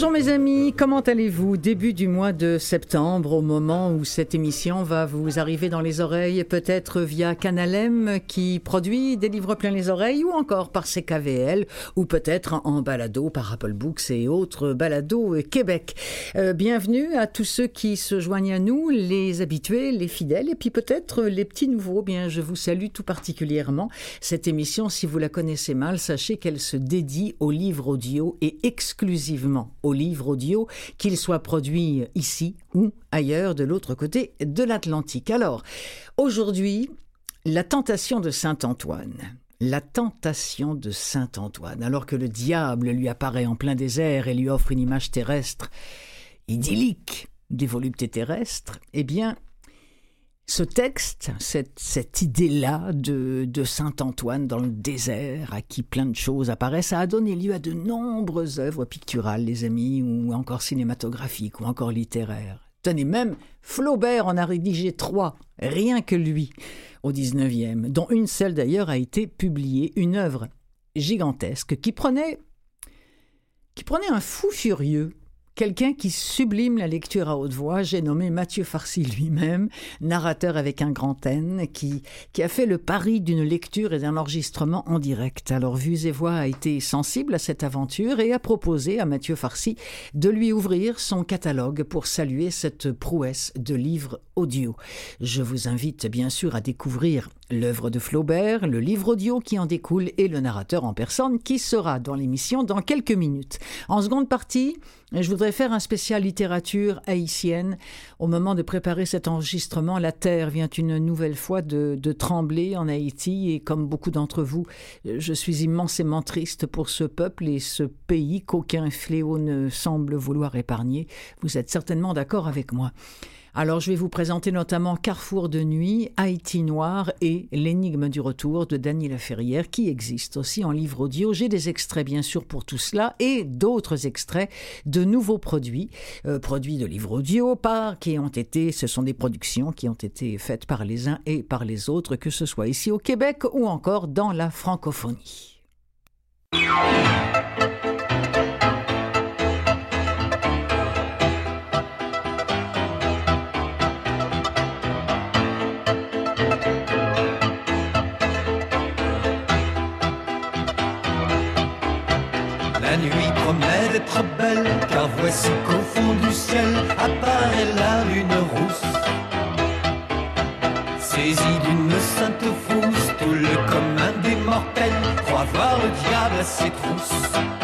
Bonjour mes amis, comment allez-vous? Début du mois de septembre, au moment où cette émission va vous arriver dans les oreilles, peut-être via Canalem qui produit des livres plein les oreilles, ou encore par CKVL, ou peut-être en balado par Apple Books et autres balados Québec. Euh, bienvenue à tous ceux qui se joignent à nous, les habitués, les fidèles, et puis peut-être les petits nouveaux. Bien, je vous salue tout particulièrement. Cette émission, si vous la connaissez mal, sachez qu'elle se dédie aux livres audio et exclusivement aux livres audio, qu'ils soient produits ici ou ailleurs de l'autre côté de l'Atlantique. Alors, aujourd'hui, la tentation de Saint Antoine. La tentation de Saint Antoine, alors que le diable lui apparaît en plein désert et lui offre une image terrestre idyllique des voluptés terrestres, eh bien, ce texte, cette, idée-là de, Saint Antoine dans le désert, à qui plein de choses apparaissent, a donné lieu à de nombreuses œuvres picturales, les amis, ou encore cinématographiques, ou encore littéraires. Tenez, même Flaubert en a rédigé trois, rien que lui, au XIXe, dont une seule d'ailleurs a été publiée, une œuvre gigantesque qui prenait, qui prenait un fou furieux Quelqu'un qui sublime la lecture à haute voix, j'ai nommé Mathieu Farcy lui-même, narrateur avec un grand N, qui, a fait le pari d'une lecture et d'un enregistrement en direct. Alors Vues et Voix a été sensible à cette aventure et a proposé à Mathieu Farcy de lui ouvrir son catalogue pour saluer cette prouesse de livres audio. Je vous invite bien sûr à découvrir l'œuvre de Flaubert, le livre audio qui en découle et le narrateur en personne qui sera dans l'émission dans quelques minutes. En seconde partie, je voudrais faire un spécial littérature haïtienne. Au moment de préparer cet enregistrement, la terre vient une nouvelle fois de, de trembler en Haïti et comme beaucoup d'entre vous, je suis immensément triste pour ce peuple et ce pays qu'aucun fléau ne semble vouloir épargner. Vous êtes certainement d'accord avec moi. Alors je vais vous présenter notamment Carrefour de nuit, Haïti noir et L'énigme du retour de Daniela Ferrière qui existe aussi en livre audio. J'ai des extraits bien sûr pour tout cela et d'autres extraits de nouveaux produits, euh, produits de livres audio par qui ont été, ce sont des productions qui ont été faites par les uns et par les autres, que ce soit ici au Québec ou encore dans la francophonie. Belle, car voici qu'au fond du ciel apparaît la lune rousse. Saisi d'une sainte frousse, tout le commun des mortels croit voir le diable à ses trousses.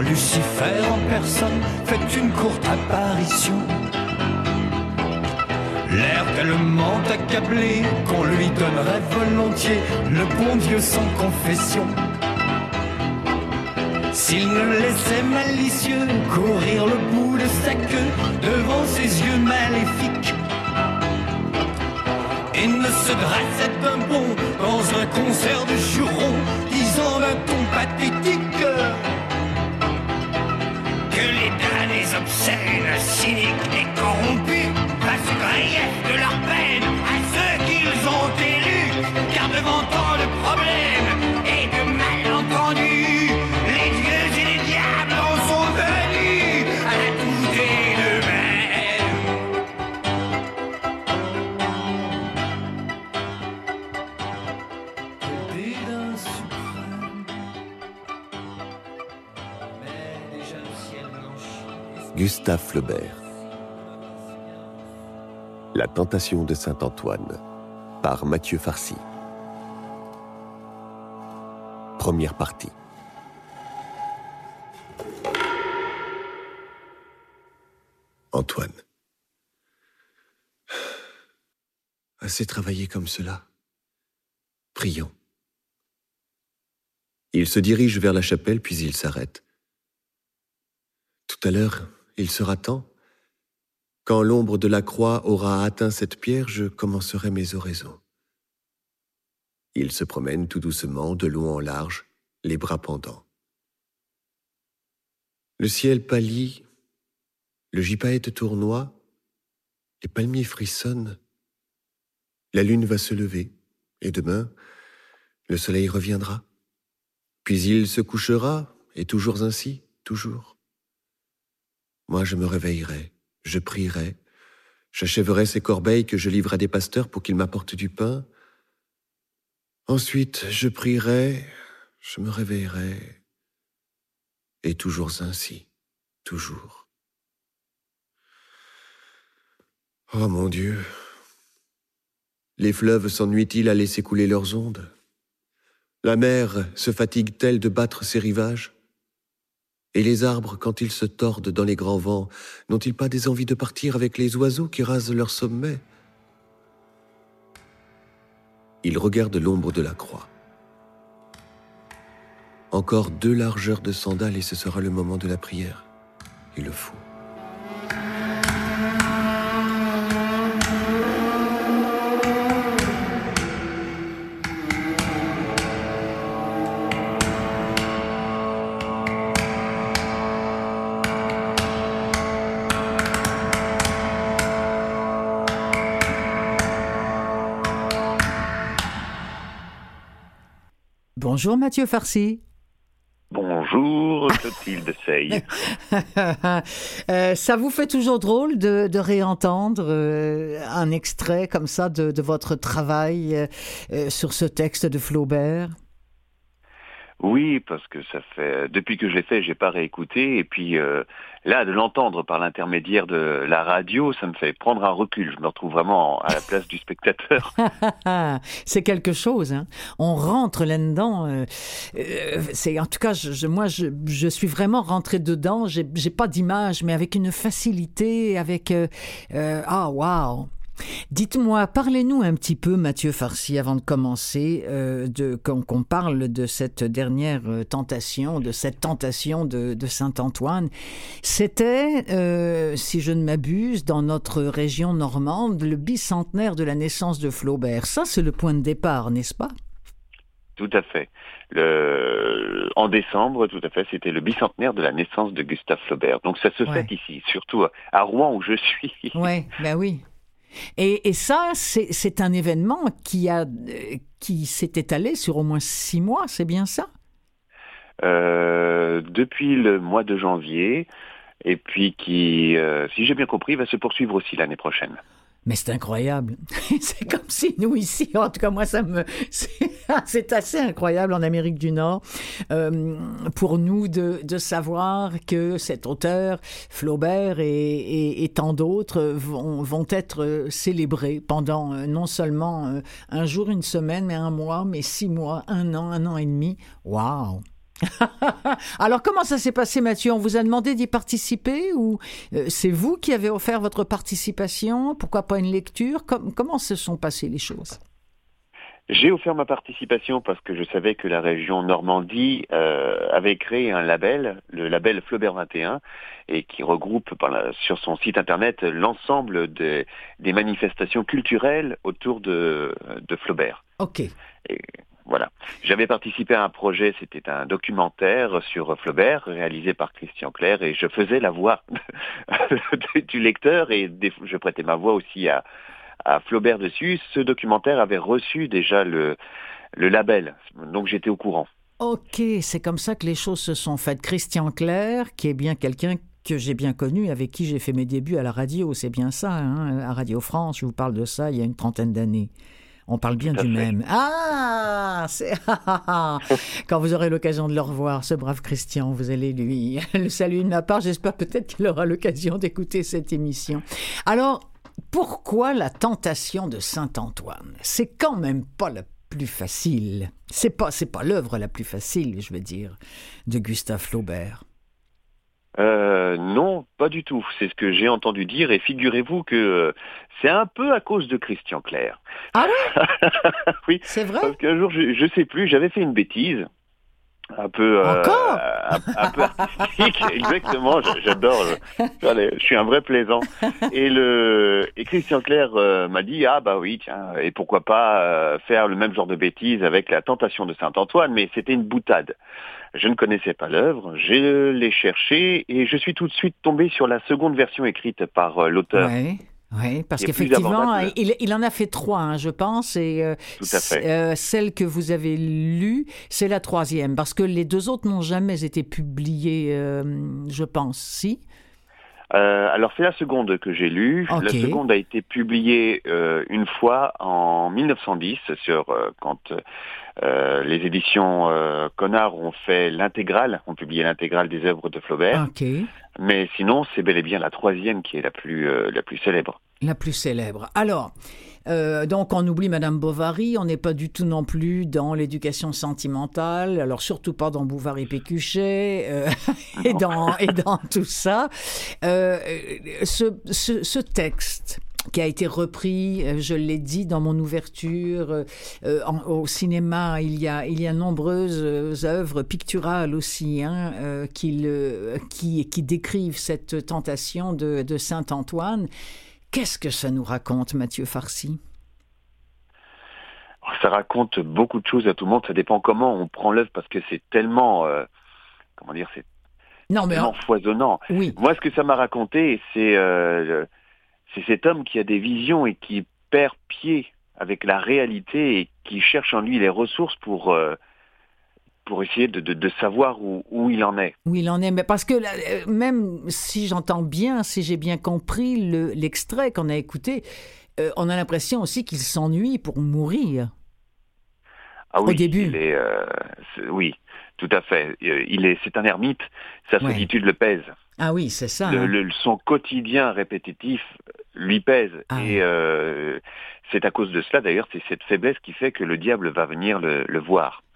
Lucifer en personne fait une courte apparition. L'air tellement accablé qu'on lui donnerait volontiers le bon Dieu sans confession. S'il ne laissait malicieux courir le bout de sa queue devant ses yeux maléfiques, et ne se dressait d'un bond dans un concert de jurons, disant d'un ton pathétique obscènes, cyniques et corrompus Gustave. La tentation de Saint-Antoine par Mathieu Farcy. Première partie. Antoine. Assez travaillé comme cela. Prions. Il se dirige vers la chapelle, puis il s'arrête. Tout à l'heure, il sera temps. Quand l'ombre de la croix aura atteint cette pierre, je commencerai mes oraisons. Il se promène tout doucement, de long en large, les bras pendants. Le ciel pâlit, le gypaète tournoie, les palmiers frissonnent, la lune va se lever, et demain, le soleil reviendra. Puis il se couchera, et toujours ainsi, toujours. Moi, je me réveillerai, je prierai, j'achèverai ces corbeilles que je livre à des pasteurs pour qu'ils m'apportent du pain. Ensuite, je prierai, je me réveillerai, et toujours ainsi, toujours. Oh mon Dieu, les fleuves s'ennuient-ils à laisser couler leurs ondes? La mer se fatigue-t-elle de battre ses rivages? Et les arbres, quand ils se tordent dans les grands vents, n'ont-ils pas des envies de partir avec les oiseaux qui rasent leur sommet? Il regarde l'ombre de la croix. Encore deux largeurs de sandales et ce sera le moment de la prière. Il le faut. Bonjour Mathieu Farcy. Bonjour Clotilde Sey. euh, ça vous fait toujours drôle de, de réentendre euh, un extrait comme ça de, de votre travail euh, sur ce texte de Flaubert? Oui, parce que ça fait depuis que je l'ai fait, j'ai pas réécouté et puis là de l'entendre par l'intermédiaire de la radio, ça me fait prendre un recul. Je me retrouve vraiment à la place du spectateur. c'est quelque chose. Hein. On rentre là-dedans. Euh, euh, c'est en tout cas, moi, je, suis vraiment rentré dedans. J'ai, j'ai pas d'image, mais avec une facilité, avec euh, ah waouh. Dites-moi, parlez-nous un petit peu, Mathieu Farcy, avant de commencer, euh, de, qu'on, parle de cette dernière tentation, de cette tentation de, de Saint-Antoine. C'était, euh, si je ne m'abuse, dans notre région normande, le bicentenaire de la naissance de Flaubert. Ça, c'est le point de départ, n'est-ce pas? Tout à fait. Le... En décembre, tout à fait, c'était le bicentenaire de la naissance de Gustave Flaubert. Donc ça se ouais. fait ici, surtout à Rouen où je suis. Oui, ben oui. Et, ça, c'est un événement qui, a, qui s'est étalé sur au moins six mois, c'est bien ça? Euh, Depuis le mois de janvier, et puis qui, euh, si j'ai bien compris, va se poursuivre aussi l'année prochaine. Mais c'est incroyable. c'est comme si nous ici, en tout cas moi ça me, c'est assez incroyable en Amérique du Nord euh, pour nous de, de, savoir que cet auteur Flaubert et, et, tant d'autres vont, vont, être célébrés pendant euh, non seulement euh, un jour, une semaine, mais un mois, mais six mois, un an, un an et demi. Waouh. Alors comment ça s'est passé Mathieu? On vous a demandé d'y participer ou euh, c'est vous qui avez offert votre participation? Pourquoi pas une lecture? Com Comment se sont passées les choses? J'ai offert ma participation parce que je savais que la région Normandie euh, avait créé un label, le label Flaubert 21, et qui regroupe par la, sur son site internet l'ensemble des, des manifestations culturelles autour de, de Flaubert. Ok. Et, voilà. J'avais participé à un projet, c'était un documentaire sur Flaubert réalisé par Christian Clair et je faisais la voix du lecteur et je prêtais ma voix aussi à, Flaubert dessus. Ce documentaire avait reçu déjà le, label, donc j'étais au courant. Ok, c'est comme ça que les choses se sont faites. Christian Clair, qui est bien quelqu'un que j'ai bien connu, avec qui j'ai fait mes débuts à la radio, c'est bien ça, hein, à Radio France, je vous parle de ça il y a une trentaine d'années. On parle bien du même. Ah, c'est quand vous aurez l'occasion de le revoir, ce brave Christian, vous allez lui le saluer de ma part. J'espère peut-être qu'il aura l'occasion d'écouter cette émission. Alors, pourquoi la tentation de Saint-Antoine? C'est quand même pas la plus facile. C'est pas c'est pas l'œuvre la plus facile, je veux dire, de Gustave Flaubert. Euh, non, pas du tout. C'est ce que j'ai entendu dire et figurez-vous que euh, c'est un peu à cause de Christian Clair. Ah oui C'est vrai Parce qu'un jour, je, je sais plus, j'avais fait une bêtise. Un peu, euh, Encore un, un peu artistique, exactement. J'adore. Je, suis un vrai plaisant. Et le et Christian Clair euh, m'a dit ah bah oui tiens et pourquoi pas faire le même genre de bêtise avec la Tentation de Saint Antoine, mais c'était une boutade. Je ne connaissais pas l'œuvre, je l'ai cherché et je suis tout de suite tombé sur la seconde version écrite par euh, l'auteur. Oui, oui, parce qu'effectivement, avantageux. il, il en a fait trois, hein, je pense, et euh, Tout à fait. c- euh, celle que vous avez lue, c'est la troisième, parce que les deux autres n'ont jamais été publiées, euh, je pense, si? Euh, alors c'est la seconde que j'ai lue. La seconde a été publiée une fois en 1910 sur quand euh, les éditions euh, Connard ont fait l'intégrale, ont publié l'intégrale des œuvres de Flaubert. Mais sinon c'est bel et bien la troisième qui est la plus euh, la plus célèbre. La plus célèbre. Alors, donc on oublie Madame Bovary, on n'est pas du tout non plus dans l'éducation sentimentale, alors surtout pas dans Bovary Pécuchet euh, et, dans, et dans tout ça. Ce, ce, ce texte qui a été repris, euh, je l'ai dit dans mon ouverture, euh, euh, en- au cinéma, il y a, il y a nombreuses œuvres picturales aussi hein, euh, qui, le- qui, qui décrivent cette tentation de, de Saint-Antoine. Qu'est-ce que ça nous raconte, Mathieu Farcy? Ça raconte beaucoup de choses à tout le monde. Ça dépend comment on prend l'œuvre parce que c'est tellement euh, comment dire c'est Non, mais tellement foisonnant. oui, Moi, ce que ça m'a raconté, c'est c'est cet homme qui a des visions et qui perd pied avec la réalité et qui cherche en lui les ressources pour euh, pour essayer de, de, de savoir où, où il en est. où il en est. Mais parce que là, euh, même si j'entends bien, si j'ai bien compris le- l'extrait qu'on a écouté, euh, on a l'impression aussi qu'il s'ennuie pour mourir. Ah Au oui, début. il est, euh, c'est- oui, tout à fait. Il est, c'est un ermite. Sa Ouais. solitude le pèse. Ah oui, c'est ça. Le- hein. le- son quotidien répétitif lui pèse. Ah. Et euh, c'est à cause de cela, d'ailleurs, c'est cette faiblesse qui fait que le diable va venir le, le voir.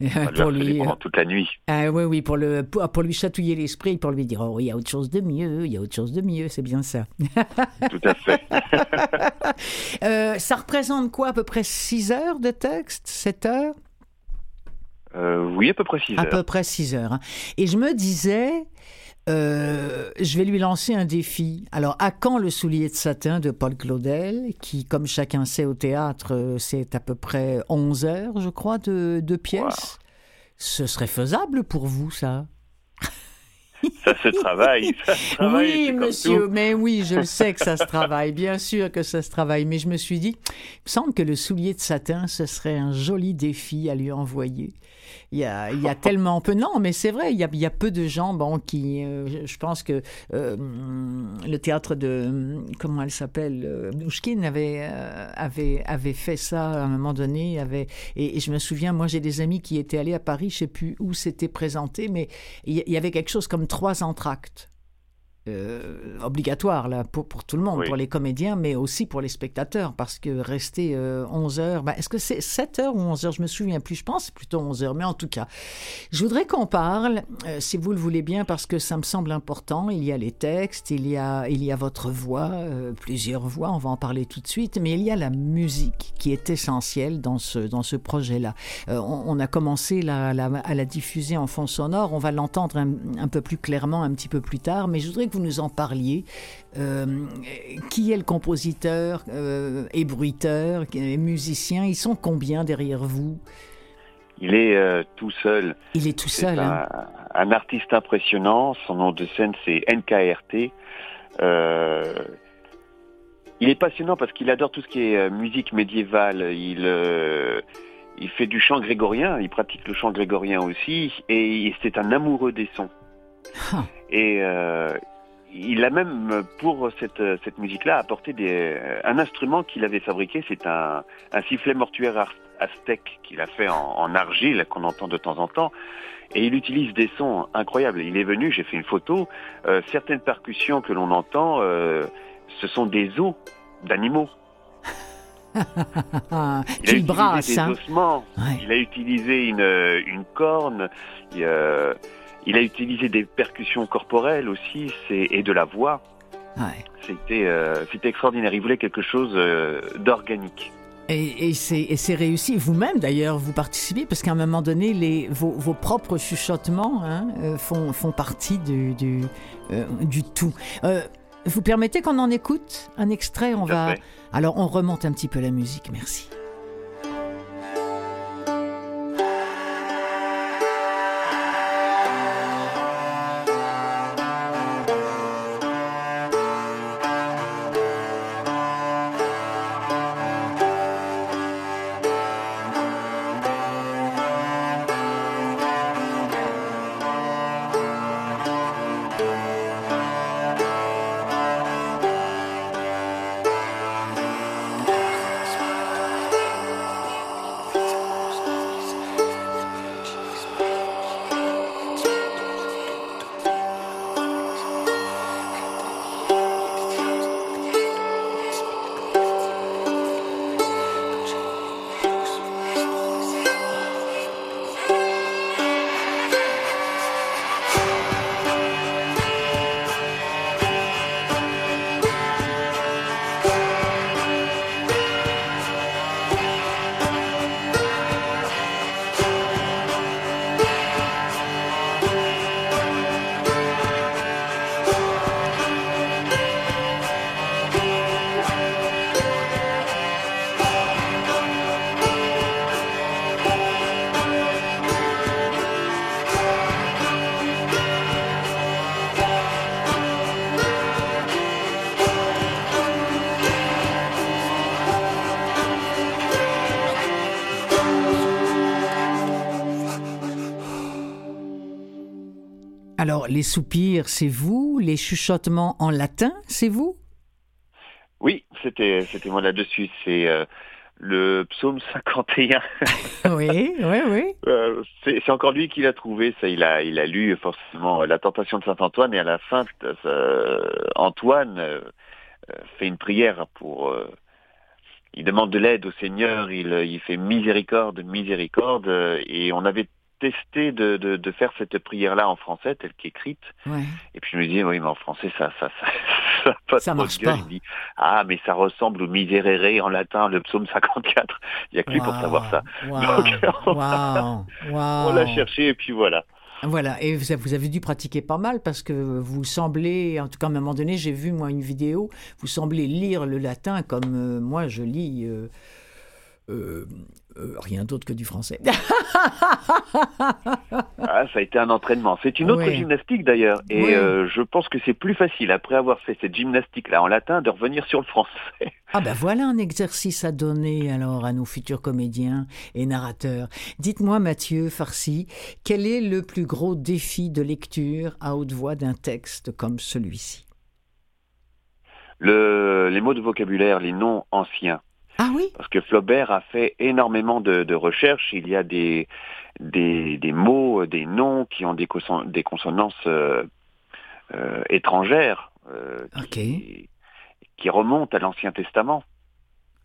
Ah, ah, le pour lui, pendant toute la nuit. ah oui, oui, pour, le, pour, pour lui chatouiller l'esprit, pour lui dire, oh, il y a autre chose de mieux, il y a autre chose de mieux, c'est bien ça. Tout à fait. Euh, ça représente quoi, à peu près 6 heures de texte 7 heures? Euh, oui, à peu près 6 À heures. peu près 6 heures. hein. Et je me disais, euh, je vais lui lancer un défi. Alors, à quand le soulier de satin de Paul Claudel, qui, comme chacun sait au théâtre, euh, c'est à peu près 11 heures, je crois, de, de pièces? Ce serait faisable pour vous, ça? Ça se travaille. Ça se travaille, Oui, monsieur, tout. mais oui, je le sais que ça se travaille, bien sûr que ça se travaille. Mais je me suis dit, il me semble que le soulier de satin, ce serait un joli défi à lui envoyer. Il y a, il y a tellement peu. Non, mais c'est vrai, il y a, il y a peu de gens, qui. euh, je- pense que euh, le théâtre de. Comment elle s'appelle euh, Mnouchkine avait, euh, avait, avait fait ça à un moment donné. Avait, et, je me souviens, moi, j'ai des amis qui étaient allés à Paris, je sais plus où c'était présenté, mais il y avait quelque chose comme trois entractes. Euh, obligatoire là pour, pour tout le monde, Oui. pour les comédiens, mais aussi pour les spectateurs, parce que rester euh, 11 heures, ben, est-ce que c'est 7 heures ou 11 heures? Je me souviens plus, je pense c'est plutôt 11 heures, mais en tout cas, je voudrais qu'on parle, euh, si vous le voulez bien, parce que ça me semble important, il y a les textes, il y a, il y a votre voix, euh, plusieurs voix, on va en parler tout de suite, mais il y a la musique qui est essentielle dans ce, dans ce projet-là. On, on a commencé la- la- à la diffuser en fond sonore, on va l'entendre un, un peu plus clairement un petit peu plus tard, mais je voudrais que vous nous en parliez. Euh, qui est le compositeur euh, et bruiteur, et musicien Ils sont combien derrière vous? Il est euh, tout seul. Il est tout seul. hein. un, artiste impressionnant. Son nom de scène, c'est NKRT. Euh, il est passionnant parce qu'il adore tout ce qui est musique médiévale. Il, euh, il fait du chant grégorien. Il pratique le chant grégorien aussi. Et c'est un amoureux des sons. Ah. Et il a même, pour cette, cette musique-là, apporté des, un instrument qu'il avait fabriqué. C'est un, un sifflet mortuaire aztèque qu'il a fait en, en argile, qu'on entend de temps en temps. Et il utilise des sons incroyables. Il est venu, j'ai fait une photo. euh, certaines percussions que l'on entend, euh, ce sont des os d'animaux. Il a Qu'il utilisé brasse. des hein. ossements. Ouais. Il a utilisé une, une corne. Il, euh, il a utilisé des percussions corporelles aussi, c'est et de la voix. Ouais. C'était euh, c'était extraordinaire. Il voulait quelque chose euh, d'organique. Et, et c'est réussi. Vous-même, d'ailleurs, vous participez parce qu'à un moment donné, les, vos, vos propres chuchotements hein, euh, font, font partie du, du, euh, du tout. Vous permettez qu'on en écoute un extrait? On Tout va. fait. Alors, on remonte un petit peu la musique. Merci. Alors, les soupirs, c'est vous? Les chuchotements en latin, c'est vous? Oui, c'était moi là-dessus. C'est euh, le psaume 51. Oui, oui, oui. Euh, c'est encore lui qui l'a trouvé. Ça, il a il a lu forcément euh, la tentation de saint Antoine et à la fin, euh, Antoine fait une prière pour. il demande de l'aide au Seigneur. Il il fait miséricorde, miséricorde. Et on avait testé de, de, de faire cette prière-là en français, telle qu'écrite. Ouais. Et puis je me disais, oui, mais en français, ça, ça, ça, ça pas Ça marche gueule. pas. Il dit, ah, mais ça ressemble au Miserere en latin, le psaume 54. Il n'y a que lui pour savoir ça. Donc, on- waouh. l'a cherché et puis voilà. Voilà, et vous avez, vous avez dû pratiquer pas mal parce que vous semblez, en tout cas à un moment donné, j'ai vu moi une vidéo, vous semblez lire le latin comme euh, moi je lis euh, euh, euh, rien d'autre que du français. Ah, ça a été un entraînement. C'est une autre Ouais. gymnastique d'ailleurs. Et Ouais. euh, je pense que c'est plus facile, après avoir fait cette gymnastique-là en latin, de revenir sur le français. Ah ben voilà un exercice à donner alors à nos futurs comédiens et narrateurs. Dites-moi Mathieu Farcy, quel est le plus gros défi de lecture à haute voix d'un texte comme celui-ci? Le, les mots de vocabulaire, les noms anciens. Ah oui Parce que Flaubert a fait énormément de, de recherches. Il y a des, des, des mots, des noms qui ont des, conson- des consonances euh, euh, étrangères euh, qui, qui remontent à l'Ancien Testament.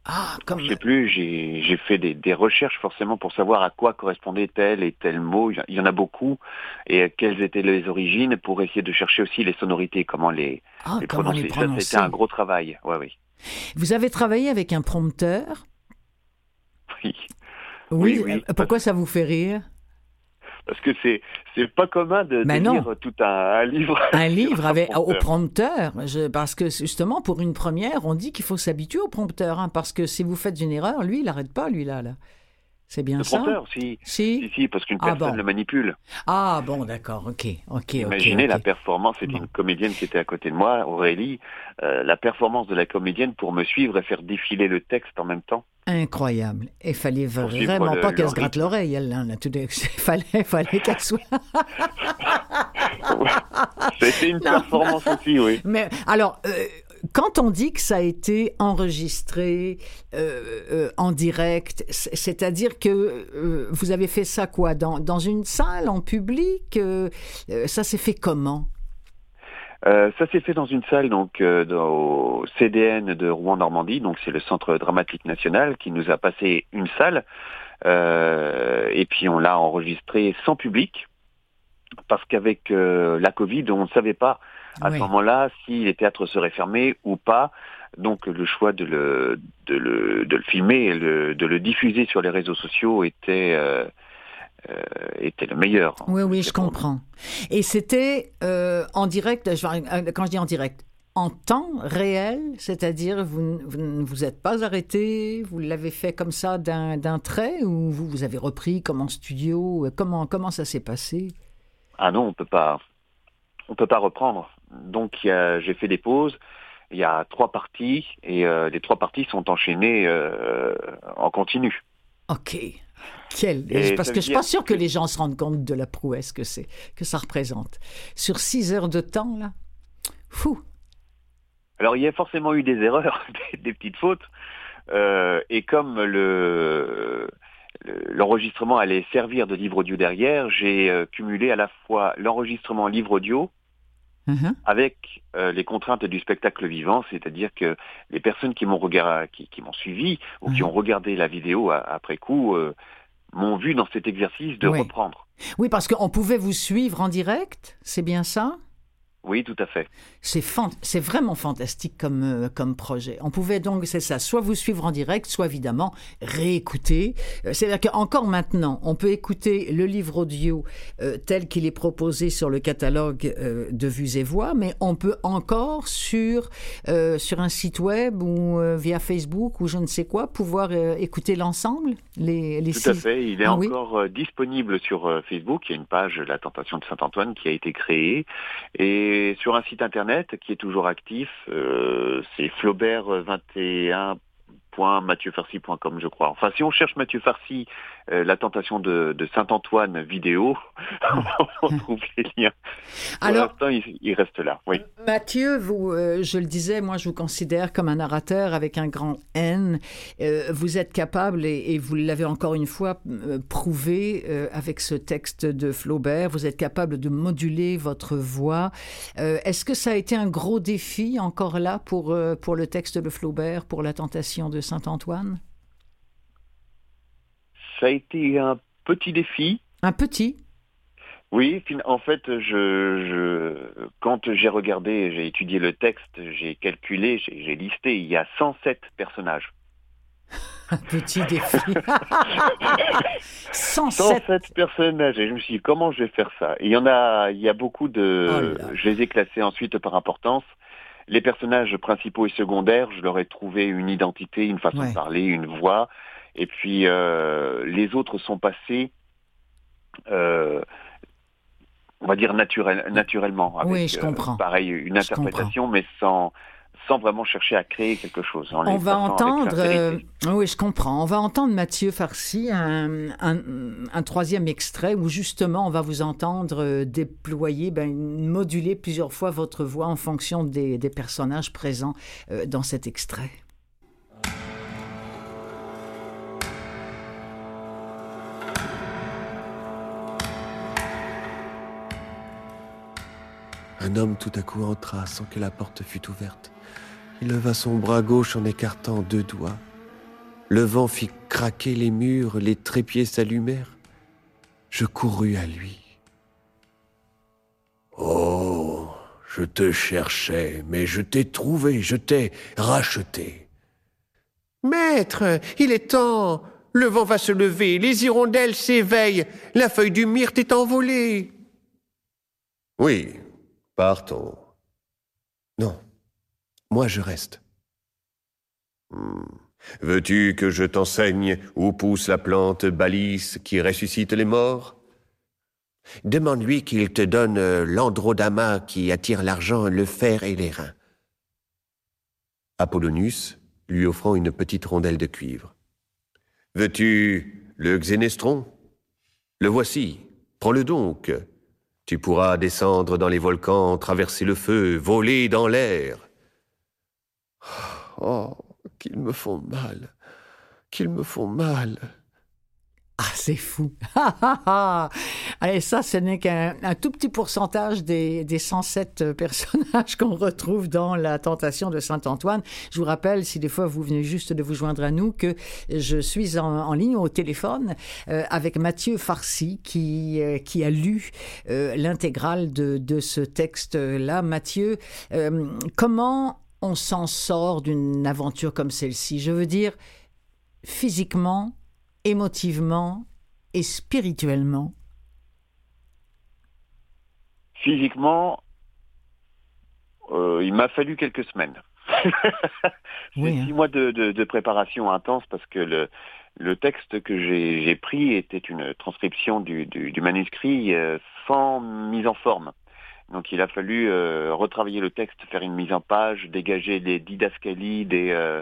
Ah comme Je sais plus, j'ai j'ai fait des, des recherches forcément pour savoir à quoi correspondait tel et tel mot. Il y en- a beaucoup. Et euh, quelles étaient les origines pour essayer de chercher aussi les sonorités, comment les, ah, les comment prononcer c'était un gros travail. Ouais, oui. Vous avez travaillé avec un prompteur Oui. Oui, Oui, oui. euh, pourquoi ça vous fait rire Parce que c'est c'est pas commun de, non. lire tout un, un livre. Un livre avec, au prompteur. prompteur, je- parce que justement, pour une première, on dit qu'il faut s'habituer au prompteur, hein, parce que si vous faites une erreur, lui, il n'arrête pas, lui, là. là. C'est bien Le ça prompteur, si. Si Si, si, parce qu'une Ah, personne bon. le manipule. Ah, bon, d'accord, ok, ok. Imaginez la performance, c'était Bon. une comédienne qui était à côté de moi, Aurélie, euh, la performance de la comédienne pour me suivre et faire défiler le texte en même temps. Incroyable. Il fallait vraiment le- pas le qu'elle se gratte l'oreille, elle, là, là, tout de- fallait, fallait qu'elle soit... C'était une Non. performance aussi, oui. Mais alors, euh, quand on dit que ça a été enregistré euh, euh, en direct, c'est-à-dire que euh, vous avez fait ça quoi? Dans, dans une salle, en public Ça s'est fait comment? Ça s'est fait dans une salle donc au CDN de Rouen-Normandie, donc c'est le Centre dramatique national qui nous a passé une salle et puis on l'a enregistré sans public. parce qu'avec la Covid, on ne savait pas à Oui. ce moment-là si les théâtres seraient fermés ou pas. Donc le choix de le, de le, de le filmer et le- de le diffuser sur les réseaux sociaux était, euh, euh, était le meilleur. Oui, oui, je comprends. Et c'était euh, en direct, quand je dis en direct, en temps réel, c'est-à-dire vous, ne vous êtes pas arrêté, vous l'avez fait comme ça d'un trait ou vous, vous avez repris comme en studio, comment, comment ça s'est passé? Ah non, on peut pas, on peut pas reprendre. Donc j'ai fait des pauses. Il y a trois parties et euh, les trois parties sont enchaînées euh, en continu. Ok. Quel... Et Parce que je suis pas sûre que que- les gens se rendent compte de la prouesse que c'est, que ça représente. Sur six heures de temps, là, fou. Alors il y a forcément eu des erreurs, des, des petites fautes, Euh, et comme le le- l'enregistrement allait servir de livre audio derrière, j'ai cumulé à la fois l'enregistrement livre audio Mhm. avec euh, les contraintes du spectacle vivant, c'est-à-dire que les personnes qui m'ont regardé, qui, qui m'ont suivi ou qui Mhm. ont regardé la vidéo après coup euh, m'ont vu dans cet exercice de Oui. reprendre. Oui, parce qu'on pouvait vous suivre en direct, c'est bien ça? Oui, tout à fait. C'est fan- vraiment fantastique comme, euh, comme projet. On pouvait donc, c'est ça, soit vous suivre en direct, soit évidemment réécouter. Euh, C'est-à-dire qu'encore maintenant, on peut écouter le livre audio euh, tel qu'il est proposé sur le catalogue de Vues et Voix, mais on peut encore sur, sur un site web ou via Facebook ou je ne sais quoi pouvoir écouter l'ensemble les, les Tout à fait. Il est Ah encore disponible sur Facebook. Il y a une page La Tentation de Saint-Antoine qui a été créée. Et sur un site internet qui est toujours actif, euh, c'est flaubert21.mathieufarcy.com, je crois. Enfin, si on cherche Mathieu Farcy, euh, La Tentation de, de Saint-Antoine vidéo, on trouve les liens. Pour Alors, l'instant, il, il reste là. Oui. Mathieu, vous, euh, je le disais, moi je vous considère comme un narrateur avec un grand N. Euh, vous êtes capable, et, et vous l'avez encore une fois euh, prouvé euh, avec ce texte de Flaubert, vous êtes capable de moduler votre voix. Euh, Est-ce que ça a été un gros défi encore là pour, euh, pour le texte de Flaubert, pour la tentation de Saint-Antoine? Ça a été un petit défi. Un petit? Oui, en fait, je, je quand j'ai regardé, j'ai étudié le texte, j'ai calculé, j'ai listé, il y a 107 personnages. Un petit défi 107 107 personnages et je me suis dit comment je vais faire ça? Et il y en a, il y a beaucoup de, Oh je les ai classés ensuite par importance. Les personnages principaux et secondaires, je leur ai trouvé une identité, une façon Ouais. de parler, une voix. Et puis euh, les autres sont passés, euh, on va dire naturel, naturellement. Avec, Oui, je euh, comprends. pareil, une interprétation, mais sans sans vraiment chercher à créer quelque chose. en On va entendre, euh, oui, je comprends. On va entendre Mathieu Farcy, un, un- un troisième extrait où justement on va vous entendre euh, déployer, ben, moduler plusieurs fois votre voix en fonction des, des personnages présents euh, dans cet extrait. Un homme tout à coup entra sans que la porte fût ouverte. Il leva son bras gauche en écartant deux doigts. Le vent fit craquer les murs, les trépieds s'allumèrent. Je courus à lui. Oh, je te cherchais, mais je t'ai trouvé, je t'ai racheté. Maître, il est temps. Le vent va se lever, les hirondelles s'éveillent, la feuille du myrte est envolée. Oui, partons. Moi je reste. Hmm. Veux-tu que je t'enseigne où pousse la plante balise qui ressuscite les morts? Demande-lui qu'il te donne euh, l'androdama qui attire l'argent, le fer et les reins. Apollonius lui offrant une petite rondelle de cuivre. Veux-tu le xénestron? Le voici, prends-le donc. Tu pourras descendre dans les volcans, traverser le feu, voler dans l'air. Oh, qu'ils me font mal, qu'ils me font mal. Ah, c'est fou. Allez, ça, ce n'est qu'un tout petit pourcentage des, des 107 personnages qu'on retrouve dans La Tentation de Saint-Antoine. Je vous rappelle, si des fois vous venez juste de vous joindre à nous, que je suis en, ligne au téléphone euh, avec Mathieu Farcy qui, euh, qui a lu euh, l'intégrale de, de ce texte-là. Mathieu, comment on s'en sort d'une aventure comme celle-ci Je veux dire, physiquement, émotivement et spirituellement Physiquement, euh, il m'a fallu quelques semaines. oui, six hein. mois de, préparation intense parce que le, le texte que j'ai pris était une transcription du, manuscrit euh, sans mise en forme. Donc il a fallu euh, retravailler le texte, faire une mise en page, dégager des didascalies, des,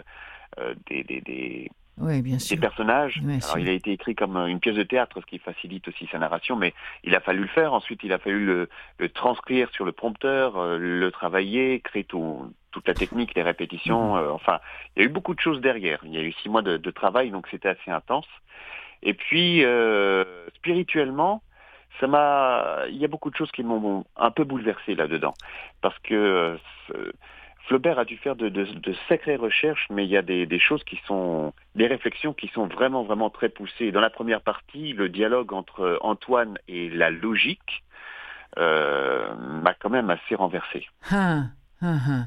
des, des, oui, bien sûr. Des personnages. Alors, il a été écrit comme une pièce de théâtre, ce qui facilite aussi sa narration, mais il a fallu le faire. Ensuite, il a fallu le, transcrire sur le prompteur, euh, le travailler, créer toute la technique, les répétitions. Mhm. Euh, enfin, il y a eu beaucoup de choses derrière. Il y a eu six mois de, travail, donc c'était assez intense. Et puis, euh, spirituellement, ça m'a, il y a beaucoup de choses qui m'ont un peu bouleversé là-dedans, parce que Flaubert a dû faire de, sacrées recherches, mais il y a des, choses qui sont, des réflexions qui sont vraiment, vraiment très poussées. Dans la première partie, le dialogue entre Antoine et la logique euh, m'a quand même assez renversé. Ah, ah, ah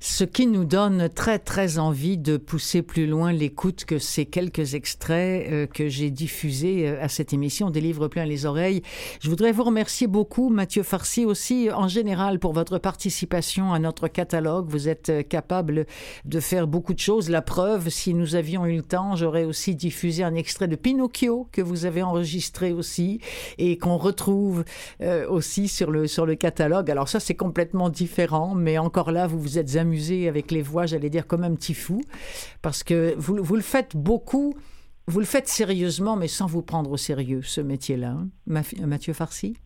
ce qui nous donne très très envie de pousser plus loin l'écoute que ces quelques extraits euh, que j'ai diffusés euh, à cette émission des livres pleins les oreilles. Je voudrais vous remercier beaucoup Mathieu Farcy aussi en général pour votre participation à notre catalogue. Vous êtes euh, capable de faire beaucoup de choses. La preuve, si nous avions eu le temps, j'aurais aussi diffusé un extrait de Pinocchio que vous avez enregistré aussi et qu'on retrouve aussi sur le sur le catalogue. Alors ça c'est complètement différent, mais encore là vous vous vous êtes amusé avec les voix, j'allais dire comme un petit fou, parce que vous, le faites beaucoup, vous le faites sérieusement, mais sans vous prendre au sérieux, ce métier-là. Hein. Mathieu Farcy?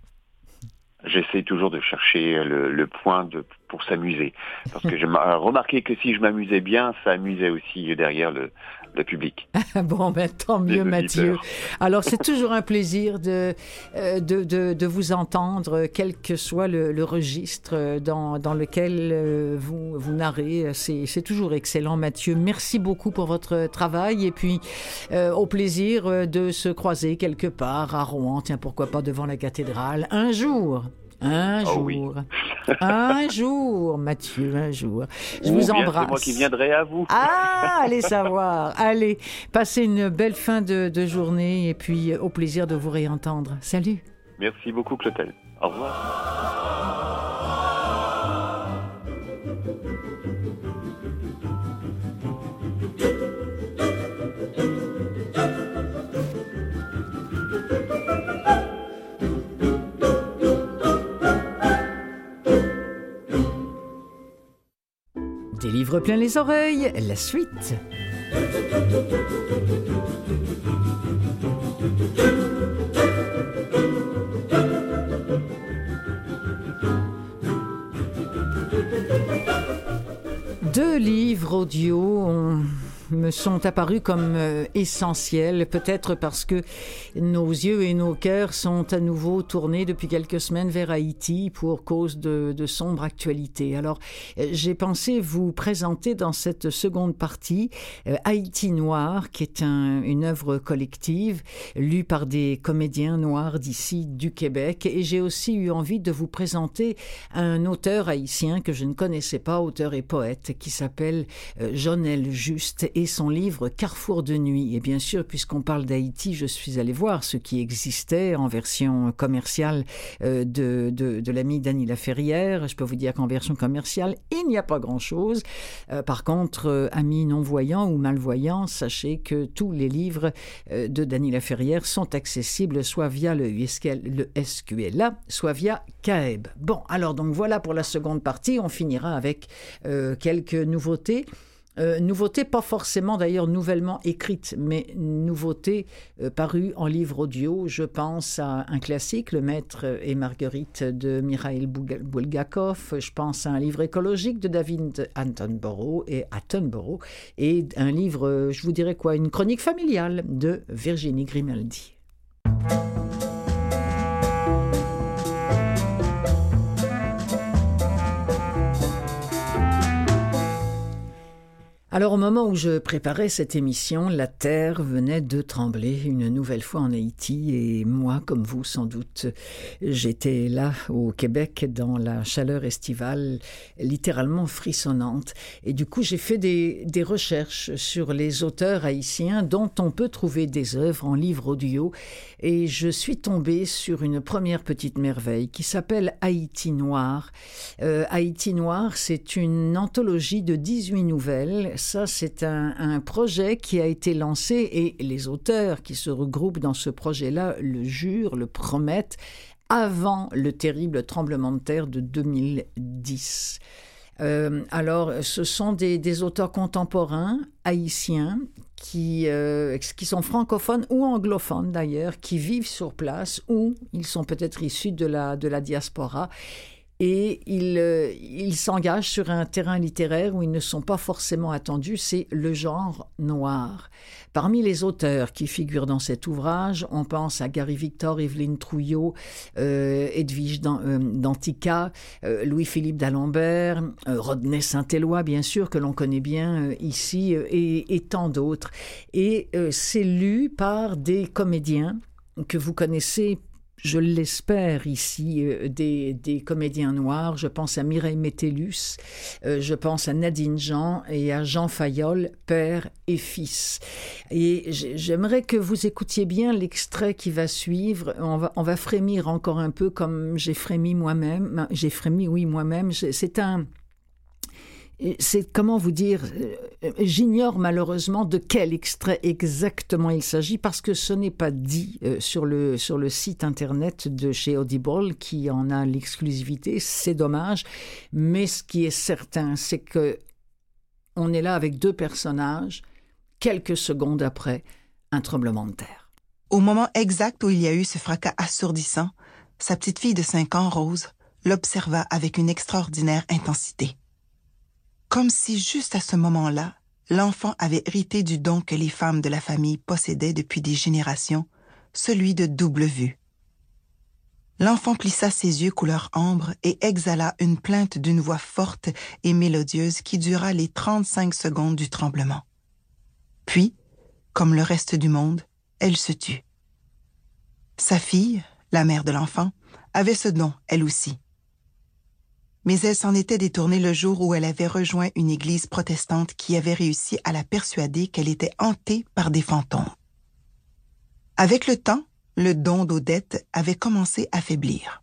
J'essaie toujours de chercher le, point de, pour s'amuser. Parce que j'ai remarqué que si je m'amusais bien, ça amusait aussi derrière le, le public. bon, ben, tant mieux, Mathieu. Alors, c'est toujours un plaisir de, euh, de, de, de, vous entendre, quel que soit le, le registre dans, dans lequel euh, vous, vous narrez. C'est toujours excellent, Mathieu. Merci beaucoup pour votre travail et puis euh, au plaisir de se croiser quelque part à Rouen, tiens, pourquoi pas devant la cathédrale, un jour. Un oh jour. un jour, Mathieu, un jour. Je vous embrasse. C'est moi qui viendrai à vous. Ah, allez savoir. Allez, passez une belle fin de, de journée et puis au plaisir de vous réentendre. Salut. Merci beaucoup, Clotel. Au revoir. Des livres plein les oreilles, la suite. Deux livres audio me sont apparus comme euh, essentiels, peut-être parce que nos yeux et nos cœurs sont à nouveau tournés depuis quelques semaines vers Haïti pour cause de, de sombre actualité. Alors, euh, j'ai pensé vous présenter dans cette seconde partie euh, Haïti Noir, qui est un, une œuvre collective lue par des comédiens noirs d'ici du Québec. Et j'ai aussi eu envie de vous présenter un auteur haïtien que je ne connaissais pas, auteur et poète, qui s'appelle Jonel Juste et son livre Carrefour de nuit. Et bien sûr, puisqu'on parle d'Haïti, je suis allé voir ce qui existait en version commerciale euh, de, de, l'ami Dany Laferrière. Je peux vous dire qu'en version commerciale, il n'y a pas grand-chose. Euh, par contre, euh, amis non-voyants ou malvoyants, sachez que tous les livres de Dany Laferrière sont accessibles soit via le, le SQLA, soit via CAEB. Bon, alors donc voilà pour la seconde partie. On finira avec quelques nouveautés. Euh, nouveauté, pas forcément d'ailleurs nouvellement écrite, mais nouveauté euh, parue en livre audio. Je pense à un classique, Le Maître et Marguerite de Mikhail Bulgakov. Je pense à un livre écologique de David Attenborough et Attenborough. Et un livre, je vous dirais quoi, une chronique familiale de Virginie Grimaldi. Alors au moment où je préparais cette émission, la terre venait de trembler une nouvelle fois en Haïti et moi, comme vous sans doute, j'étais là au Québec dans la chaleur estivale littéralement frissonnante. Et du coup, j'ai fait des, recherches sur les auteurs haïtiens dont on peut trouver des œuvres en livre audio et je suis tombée sur une première petite merveille qui s'appelle Haïti Noir. Euh, Haïti Noir, c'est une anthologie de 18 nouvelles ça, c'est un, projet qui a été lancé et les auteurs qui se regroupent dans ce projet-là le jurent, le promettent, avant le terrible tremblement de terre de 2010. Euh, alors, ce sont des, auteurs contemporains haïtiens qui, euh, qui sont francophones ou anglophones d'ailleurs, qui vivent sur place ou ils sont peut-être issus de la diaspora et euh, ils s'engagent sur un terrain littéraire où ils ne sont pas forcément attendus, c'est le genre noir. Parmi les auteurs qui figurent dans cet ouvrage, on pense à Gary Victor, Evelyne Trouillot, euh, Edwige euh, Dantica, Louis-Philippe d'Alembert, Rodney Saint-Éloi, bien sûr, que l'on connaît bien ici, et tant d'autres. Et c'est lu par des comédiens que vous connaissez je l'espère ici, euh, des, comédiens noirs. Je pense à Mireille Métellus, euh, je pense à Nadine Jean et à Jean Fayol, père et fils. Et j'aimerais que vous écoutiez bien l'extrait qui va suivre. On va, on va frémir encore un peu comme j'ai frémi moi-même. J'ai frémi, oui, moi-même. C'est un c'est comment vous dire, euh, j'ignore malheureusement de quel extrait exactement il s'agit parce que ce n'est pas dit euh, sur le sur le site internet de chez Audible qui en a l'exclusivité. C'est dommage, mais ce qui est certain, c'est que on est là avec deux personnages quelques secondes après un tremblement de terre. Au moment exact où il y a eu ce fracas assourdissant, sa petite fille de cinq ans, Rose, l'observa avec une extraordinaire intensité comme si juste à ce moment-là, l'enfant avait hérité du don que les femmes de la famille possédaient depuis des générations, celui de double vue. L'enfant plissa ses yeux couleur ambre et exhala une plainte d'une voix forte et mélodieuse qui dura les 35 secondes du tremblement. Puis, comme le reste du monde, elle se tut. Sa fille, la mère de l'enfant, avait ce don, elle aussi, mais elle s'en était détournée le jour où elle avait rejoint une église protestante qui avait réussi à la persuader qu'elle était hantée par des fantômes. Avec le temps, le don d'Odette avait commencé à faiblir.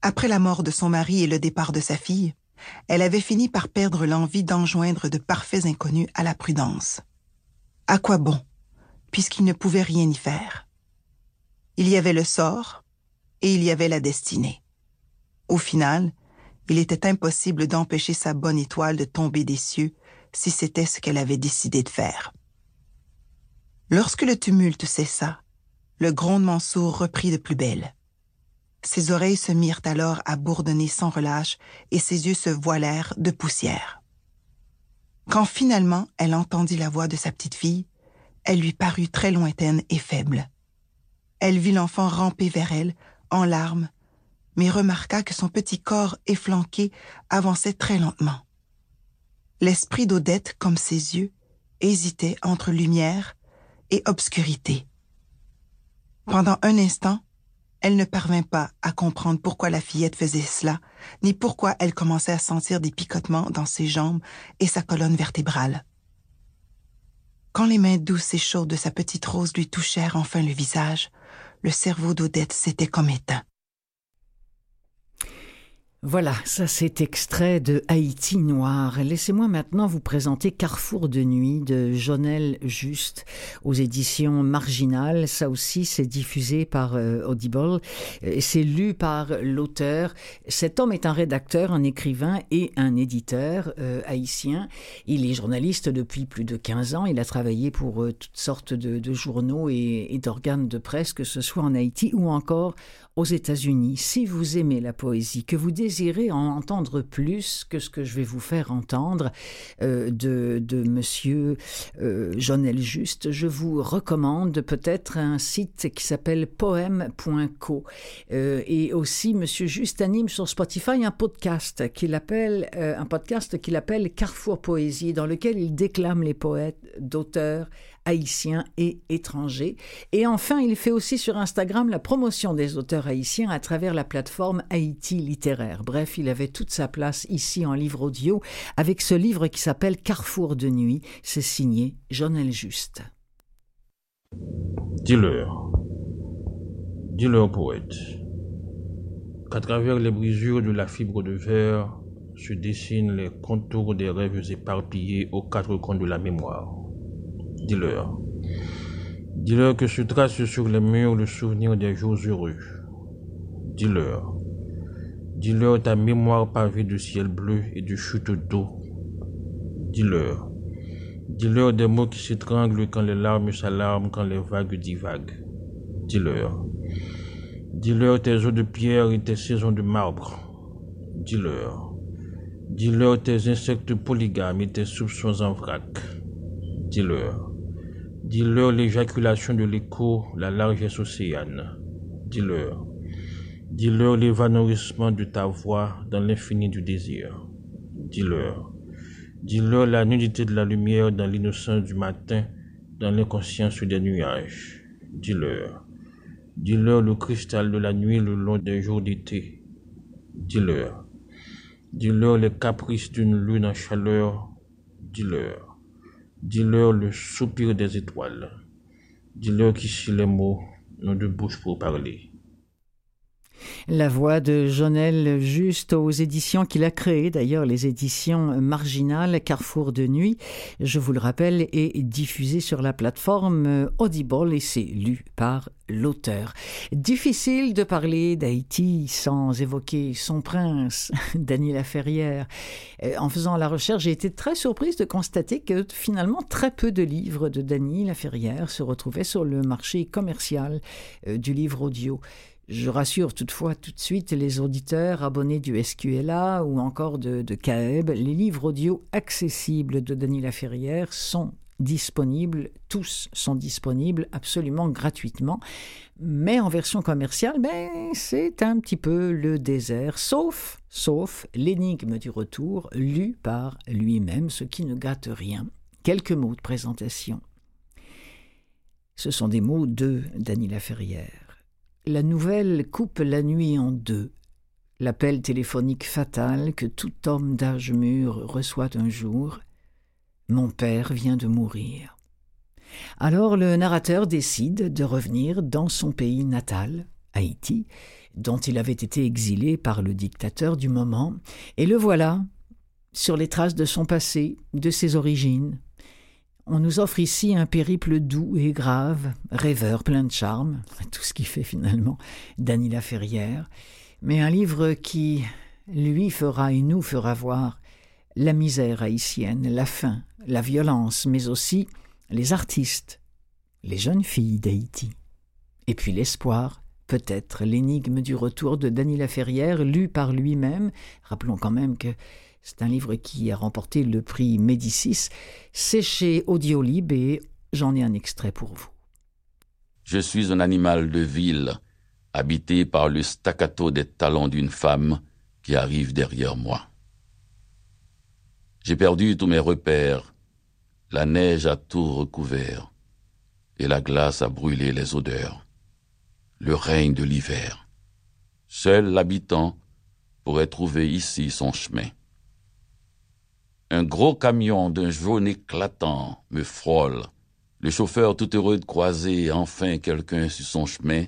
Après la mort de son mari et le départ de sa fille, elle avait fini par perdre l'envie d'enjoindre de parfaits inconnus à la prudence. À quoi bon, puisqu'il ne pouvait rien y faire? Il y avait le sort et il y avait la destinée. Au final, il était impossible d'empêcher sa bonne étoile de tomber des cieux si c'était ce qu'elle avait décidé de faire. Lorsque le tumulte cessa, le grondement sourd reprit de plus belle. Ses oreilles se mirent alors à bourdonner sans relâche et ses yeux se voilèrent de poussière. Quand finalement elle entendit la voix de sa petite fille, elle lui parut très lointaine et faible. Elle vit l'enfant ramper vers elle, en larmes, mais remarqua que son petit corps efflanqué avançait très lentement. L'esprit d'Odette, comme ses yeux, hésitait entre lumière et obscurité. Pendant un instant, elle ne parvint pas à comprendre pourquoi la fillette faisait cela, ni pourquoi elle commençait à sentir des picotements dans ses jambes et sa colonne vertébrale. Quand les mains douces et chaudes de sa petite rose lui touchèrent enfin le visage, le cerveau d'Odette s'était comme éteint. Voilà, ça c'est extrait de Haïti Noir. Laissez-moi maintenant vous présenter Carrefour de nuit de Jonel Juste aux éditions Marginales. Ça aussi c'est diffusé par euh, Audible c'est lu par l'auteur. Cet homme est un rédacteur, un écrivain et un éditeur euh, haïtien. Il est journaliste depuis plus de 15 ans. Il a travaillé pour euh, toutes sortes de, journaux et d'organes de presse, que ce soit en Haïti ou encore aux États-Unis. Si vous aimez la poésie, que vous désirez en entendre plus que ce que je vais vous faire entendre euh, de, de Monsieur euh, Jonel Juste, je vous recommande peut-être un site qui s'appelle poème.co. Euh, et aussi, Monsieur Juste anime sur Spotify un un podcast qu'il appelle Carrefour Poésie, dans lequel il déclame les poètes d'auteurs haïtiens et étrangers. Et enfin, il fait aussi sur Instagram la promotion des auteurs haïtiens à travers la plateforme Haïti littéraire. Bref, il avait toute sa place ici en livre audio avec ce livre qui s'appelle Carrefour de nuit. C'est signé Jonel Juste. Dis-leur, dis-leur poète, qu'à travers les brisures de la fibre de verre se dessinent les contours des rêves éparpillés aux quatre coins de la mémoire. Dis-leur. Dis-leur que se trace sur les murs le souvenir des jours heureux. Dis-leur. Dis-leur ta mémoire pavée de ciel bleu et de chutes d'eau. Dis-leur. Dis-leur des mots qui s'étranglent quand les larmes s'alarment, quand les vagues divaguent. Dis-leur. Dis-leur tes eaux de pierre et tes saisons de marbre. Dis-leur. Dis-leur tes insectes polygames et tes soupçons en vrac. Dis-leur. Dis-leur l'éjaculation de l'écho, la largesse océane. Dis-leur. Dis-leur l'évanouissement de ta voix dans l'infini du désir. Dis-leur. Dis-leur la nudité de la lumière dans l'innocence du matin, dans l'inconscience des nuages. Dis-leur. Dis-leur le cristal de la nuit le long des jours d'été. Dis-leur. Dis-leur les caprices d'une lune en chaleur. Dis-leur. Dis-leur le soupir des étoiles. Dis-leur qu'ici les mots n'ont de bouche pour parler. La voix de Jonel Juste aux éditions qu'il a créées, d'ailleurs les éditions marginales Carrefour de nuit, je vous le rappelle, est diffusée sur la plateforme Audible et c'est lu par l'auteur. Difficile de parler d'Haïti sans évoquer son prince, Daniel Laferrière. Euh, en faisant la recherche, j'ai été très surprise de constater que finalement très peu de livres de Dany Laferrière se retrouvaient sur le marché commercial euh, du livre audio. Je rassure toutefois tout de suite les auditeurs abonnés du SQLA ou encore de, de CAEB, les livres audio accessibles de Denis Laferrière sont disponibles, tous sont disponibles absolument gratuitement, mais en version commerciale, ben, c'est un petit peu le désert, sauf, sauf l'énigme du retour lu par lui-même, ce qui ne gâte rien. Quelques mots de présentation. Ce sont des mots de Dany Laferrière. La nouvelle coupe la nuit en deux. L'appel téléphonique fatal que tout homme d'âge mûr reçoit un jour. Mon père vient de mourir. Alors le narrateur décide de revenir dans son pays natal, Haïti, dont il avait été exilé par le dictateur du moment, et le voilà, sur les traces de son passé, de ses origines, on nous offre ici un périple doux et grave, rêveur, plein de charme, tout ce qui fait finalement Danila Ferrière, mais un livre qui, lui, fera et nous fera voir la misère haïtienne, la faim, la violence, mais aussi les artistes, les jeunes filles d'Haïti. Et puis l'espoir, peut-être l'énigme du retour de Danila Ferrière, lu par lui-même. Rappelons quand même que c'est un livre qui a remporté le prix Médicis. C'est chez Audiolib et j'en ai un extrait pour vous. Je suis un animal de ville, habité par le staccato des talons d'une femme qui arrive derrière moi. J'ai perdu tous mes repères, la neige a tout recouvert, et la glace a brûlé les odeurs, le règne de l'hiver. Seul l'habitant pourrait trouver ici son chemin. Un gros camion d'un jaune éclatant me frôle. Le chauffeur, tout heureux de croiser enfin quelqu'un sur son chemin,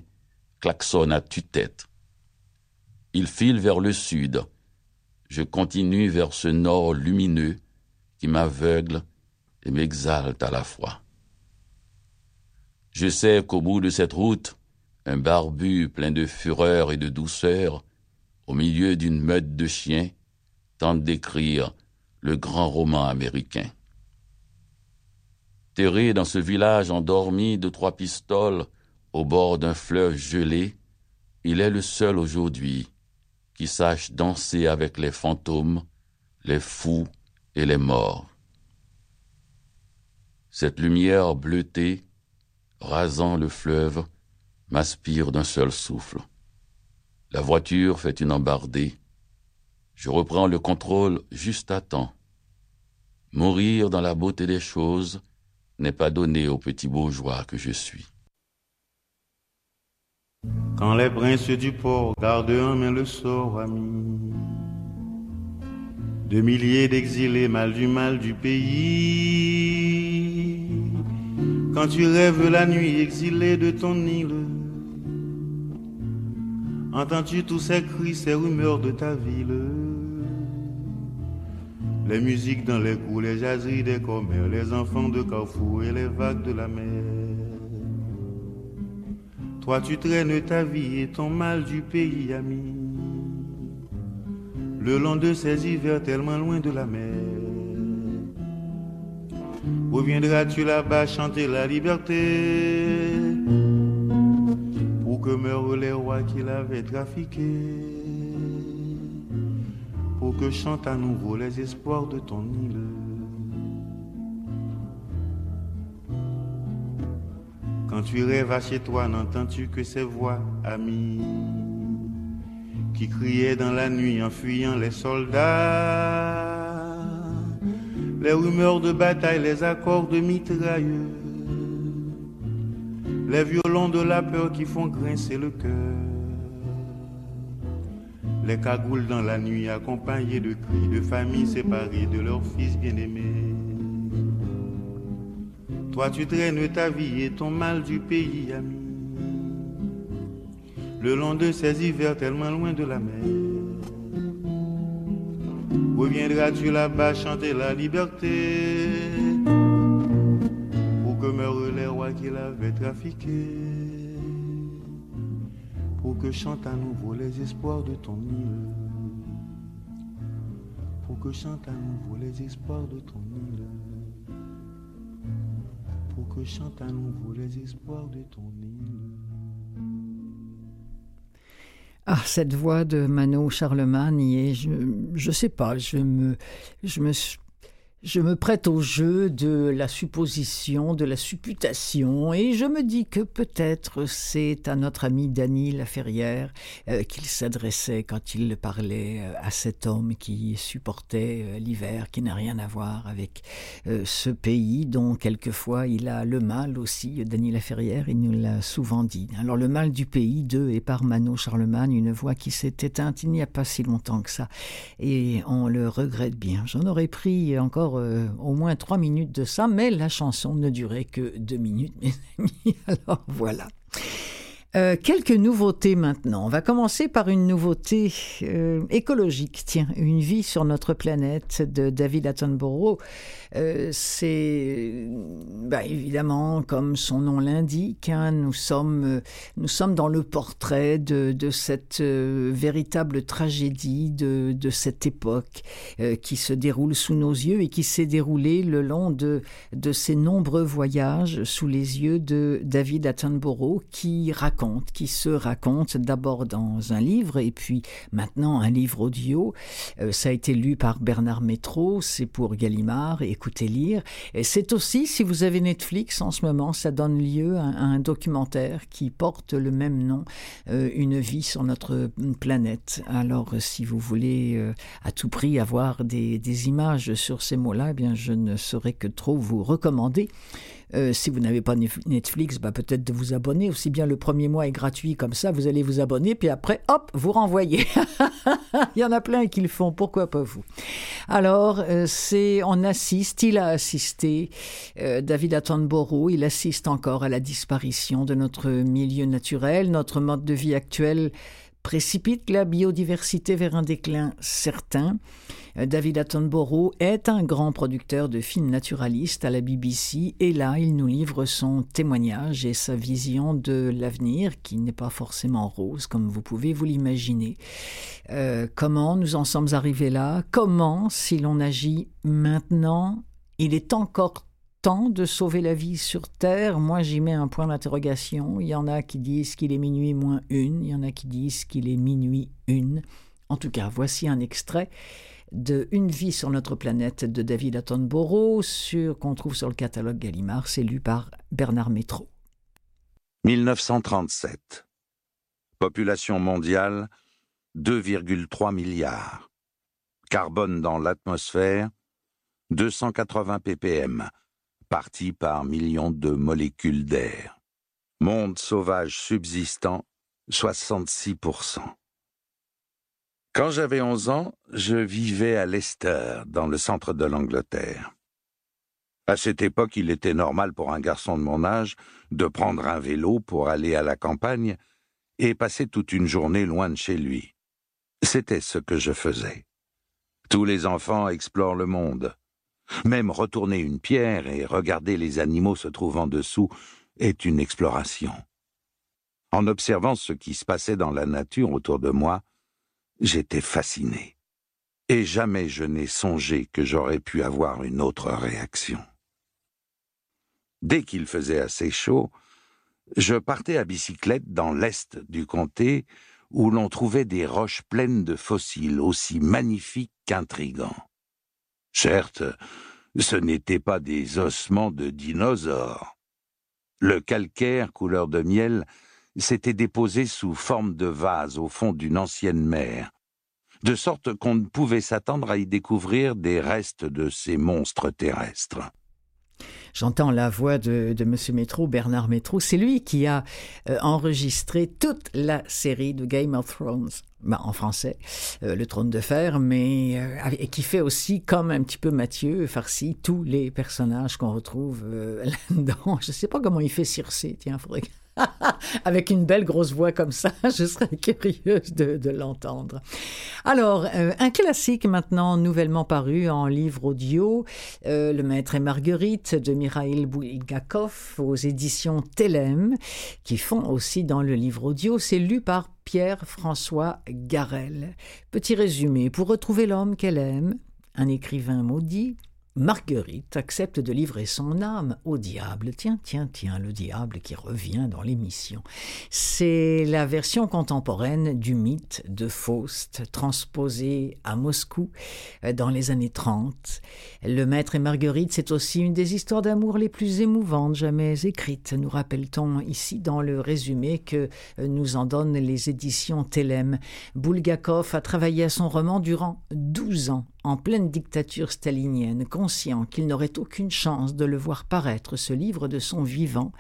klaxonne à tue-tête. Il file vers le sud, je continue vers ce nord lumineux qui m'aveugle et m'exalte à la fois. Je sais qu'au bout de cette route, un barbu plein de fureur et de douceur, au milieu d'une meute de chiens, tente d'écrire le grand roman américain. Terré dans ce village endormi de trois pistoles au bord d'un fleuve gelé, il est le seul aujourd'hui qui sache danser avec les fantômes, les fous et les morts. Cette lumière bleutée, rasant le fleuve, m'aspire d'un seul souffle. La voiture fait une embardée. Je reprends le contrôle juste à temps. Mourir dans la beauté des choses n'est pas donné au petit bourgeois que je suis. Quand les princes du port gardent en main le sort ami de milliers d'exilés mal du mal du pays, quand tu rêves la nuit exilé de ton île, entends-tu tous ces cris, ces rumeurs de ta ville? Les musiques dans les coups, les jaseries des commères, les enfants de Carrefour et les vagues de la mer. Toi tu traînes ta vie et ton mal du pays ami, le long de ces hivers tellement loin de la mer. Reviendras-tu là-bas chanter la liberté? Pour que meurent les rois qui l'avaient trafiqué, pour que chantent à nouveau les espoirs de ton île. Quand tu rêves chez toi, n'entends-tu que ces voix amies qui criaient dans la nuit en fuyant les soldats, les rumeurs de bataille, les accords de mitrailleux, les violons de la peur qui font grincer le cœur, les cagoules dans la nuit accompagnés de cris de familles séparées de leurs fils bien-aimés. Toi tu traînes ta vie et ton mal du pays ami, le long de ces hivers tellement loin de la mer. Reviendras-tu là-bas chanter la liberté? Pour que meurent les rois qui l'avaient trafiqué, pour que chantent à nouveau les espoirs de ton île, pour que chantent à nouveau les espoirs de ton île pour que chante à nouveau les espoirs de ton île. Ah, cette voix de Mano Charlemagne, et je, je sais pas, je me, je me, je me prête au jeu de la supposition, de la supputation, et je me dis que peut-être c'est à notre ami Dany Laferrière euh, qu'il s'adressait quand il parlait euh, à cet homme qui supportait euh, l'hiver, qui n'a rien à voir avec ce pays dont quelquefois il a le mal aussi. Dany Laferrière, il nous l'a souvent dit. Alors le mal du pays, de et par Mano Charlemagne, une voix qui s'est éteinte il n'y a pas si longtemps que ça, et on le regrette bien. J'en aurais pris encore euh, au moins trois minutes de ça, mais la chanson ne durait que deux minutes, mes amis. Alors voilà. Euh, quelques nouveautés maintenant. On va commencer par une nouveauté euh, écologique. Tiens, une vie sur notre planète de David Attenborough. Euh, c'est bah, évidemment, comme son nom l'indique, hein, nous sommes euh, nous sommes dans le portrait de, cette euh, véritable tragédie de, cette époque qui se déroule sous nos yeux et qui s'est déroulée le long de de ces nombreux voyages sous les yeux de David Attenborough qui raconte, qui se raconte d'abord dans un livre et puis maintenant un livre audio. Ça a été lu par Bernard Métro, c'est pour Gallimard, écoutez lire. Et c'est aussi, si vous avez Netflix en ce moment, ça donne lieu à, un documentaire qui porte le même nom, euh, Une vie sur notre planète. Alors, euh, si vous voulez euh, à tout prix avoir des, des images sur ces mots-là, eh bien, je ne saurais que trop vous recommander. Euh, si vous n'avez pas Netflix, bah, peut-être de vous abonner. Aussi bien le premier mois est gratuit comme ça, vous allez vous abonner, puis après, hop, vous renvoyez. Il y en a plein qui le font, pourquoi pas vous? Alors, euh, c'est, on assiste, il a assisté, euh, David Attenborough, il assiste encore à la disparition de notre milieu naturel, notre mode de vie actuel précipite la biodiversité vers un déclin certain. Euh, David Attenborough est un grand producteur de films naturalistes à la BBC et là il nous livre son témoignage et sa vision de l'avenir qui n'est pas forcément rose comme vous pouvez vous l'imaginer. Euh, comment nous en sommes arrivés là? Comment, si l'on agit maintenant, il est encore temps de sauver la vie sur Terre Moi, j'y mets un point d'interrogation. Il y en a qui disent qu'il est minuit moins une, il y en a qui disent qu'il est minuit une. En tout cas, voici un extrait de Une vie sur notre planète de David Attenborough, sur, qu'on trouve sur le catalogue Gallimard. C'est lu par Bernard Métro. 1937. Population mondiale 2,3 milliards. Carbone dans l'atmosphère 280 ppm, parti par millions de molécules d'air. Monde sauvage subsistant, 66%. Quand j'avais 11 ans, je vivais à Leicester, dans le centre de l'Angleterre. À cette époque, il était normal pour un garçon de mon âge de prendre un vélo pour aller à la campagne et passer toute une journée loin de chez lui. C'était ce que je faisais. Tous les enfants explorent le monde. Même retourner une pierre et regarder les animaux se trouvant dessous est une exploration. En observant ce qui se passait dans la nature autour de moi, j'étais fasciné. Et jamais je n'ai songé que j'aurais pu avoir une autre réaction. Dès qu'il faisait assez chaud, je partais à bicyclette dans l'est du comté où l'on trouvait des roches pleines de fossiles aussi magnifiques qu'intrigants. Certes, ce n'étaient pas des ossements de dinosaures. Le calcaire couleur de miel s'était déposé sous forme de vase au fond d'une ancienne mer, de sorte qu'on ne pouvait s'attendre à y découvrir des restes de ces monstres terrestres. J'entends la voix de, de M. Métro, Bernard Métro. C'est lui qui a euh, enregistré toute la série de Game of Thrones. Ben, en français, euh, le trône de fer, mais euh, et qui fait aussi, comme un petit peu Mathieu, farci, tous les personnages qu'on retrouve là-dedans. Je ne sais pas comment il fait Circé, tiens, faudrait Avec une belle grosse voix comme ça, je serais curieuse de, l'entendre. Alors, euh, un classique maintenant nouvellement paru en livre audio, euh, Le Maître et Marguerite de Mikhail Bulgakov aux éditions Telem, qui font aussi dans le livre audio. C'est lu par Pierre-François Garel. Petit résumé, pour retrouver l'homme qu'elle aime, un écrivain maudit, Marguerite accepte de livrer son âme au diable. Tiens, tiens, tiens, le diable qui revient dans l'émission. C'est la version contemporaine du mythe de Faust, transposé à Moscou euh, dans les années 30. Le maître et Marguerite, c'est aussi une des histoires d'amour les plus émouvantes jamais écrites, nous rappelle-t-on ici dans le résumé que euh, nous en donnent les éditions Telem. Bulgakov a travaillé à son roman durant 12 ans en pleine dictature stalinienne, conscient qu'il n'aurait aucune chance de le voir paraître ce livre de son vivant,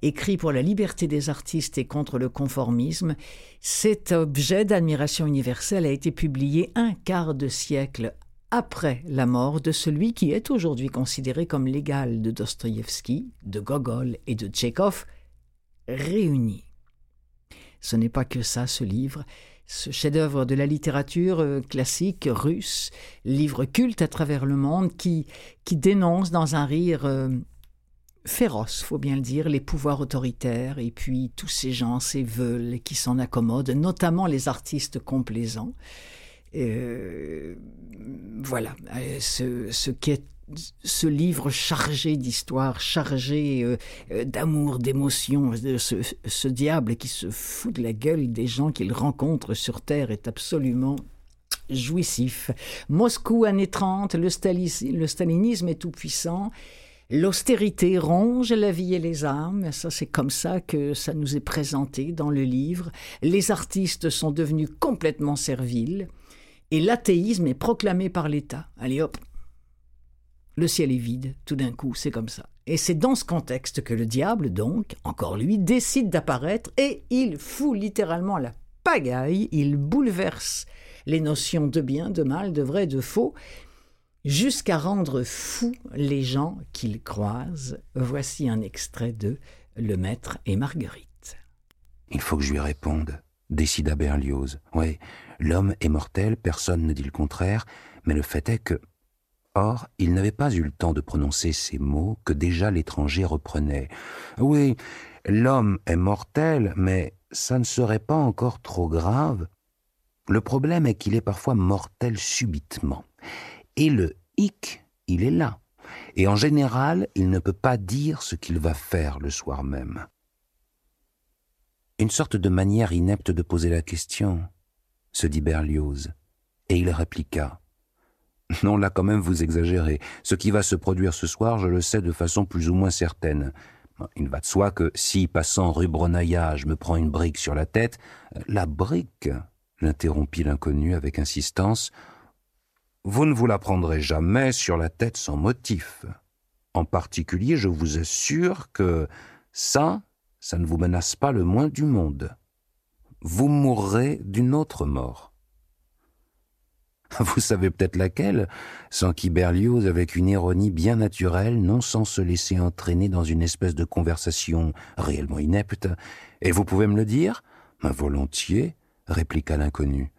écrit pour la liberté des artistes et contre le conformisme, cet objet d'admiration universelle a été publié un quart de siècle après la mort de celui qui est aujourd'hui considéré comme l'égal de Dostoïevski, de Gogol et de Tchekhov, réunis. Ce n'est pas que ça, ce livre, ce chef-d'œuvre de la littérature euh, classique russe, livre culte à travers le monde, qui, qui dénonce dans un rire euh, féroce, faut bien le dire, les pouvoirs autoritaires et puis tous ces gens, ces veules qui s'en accommodent, notamment les artistes complaisants. Euh, voilà, ce, ce qui est ce livre chargé d'histoire, chargé euh, euh, d'amour, d'émotion, ce, diable qui se fout de la gueule des gens qu'il rencontre sur Terre est absolument jouissif. Moscou, années 30, le, le stalinisme est tout puissant. L'austérité ronge la vie et les âmes, ça c'est comme ça que ça nous est présenté dans le livre. Les artistes sont devenus complètement serviles et l'athéisme est proclamé par l'État. Allez hop, le ciel est vide, tout d'un coup, c'est comme ça. Et c'est dans ce contexte que le diable, donc, encore lui, décide d'apparaître et il fout littéralement la pagaille, il bouleverse les notions de bien, de mal, de vrai, de faux, jusqu'à rendre fous les gens qu'il croise. Voici un extrait de Le Maître et Marguerite. Il faut que je lui réponde. décida Berlioz. Oui, l'homme est mortel, personne ne dit le contraire, mais le fait est que... Or, il n'avait pas eu le temps de prononcer ces mots que déjà l'étranger reprenait. Oui, l'homme est mortel, mais ça ne serait pas encore trop grave. Le problème est qu'il est parfois mortel subitement. Et le hic, il est là. Et en général, il ne peut pas dire ce qu'il va faire le soir même. Une sorte de manière inepte de poser la question, se dit Berlioz, et il répliqua. Non, là quand même vous exagérez. Ce qui va se produire ce soir, je le sais de façon plus ou moins certaine. Il va de soi que si, passant rue Bronailla, je me prends une brique sur la tête, la brique, l'interrompit l'inconnu avec insistance, vous ne vous la prendrez jamais sur la tête sans motif. En particulier, je vous assure que ça, ça ne vous menace pas le moins du monde. Vous mourrez d'une autre mort. Vous savez peut-être laquelle s'enquit Berlioz avec une ironie bien naturelle, non sans se laisser entraîner dans une espèce de conversation réellement inepte. Et vous pouvez me le dire? Volontiers, répliqua l'inconnu.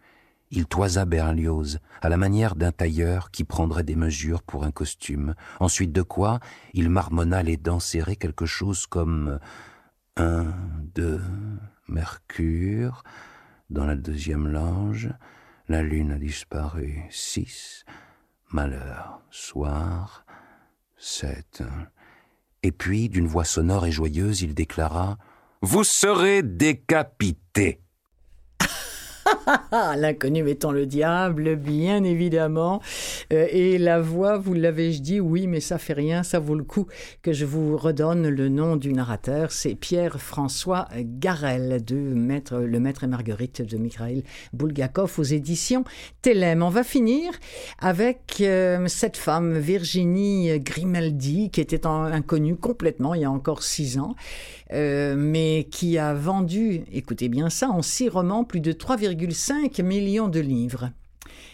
Il toisa Berlioz, à la manière d'un tailleur qui prendrait des mesures pour un costume, ensuite de quoi il marmonna les dents serrées quelque chose comme un, deux, Mercure, dans la deuxième lange, la lune a disparu, six, malheur, soir, sept. Et puis, d'une voix sonore et joyeuse, il déclara Vous serez décapité. L'inconnu étant le diable, bien évidemment. Euh, et la voix, vous l'avez dit, oui, mais ça fait rien, ça vaut le coup que je vous redonne le nom du narrateur. C'est Pierre-François Garel de Maître, Le Maître et Marguerite de Mikhail Bulgakov aux éditions Telem. On va finir avec euh, cette femme, Virginie Grimaldi, qui était inconnue complètement il y a encore six ans. Euh, mais qui a vendu, écoutez bien ça, en six romans plus de 3,5 millions de livres.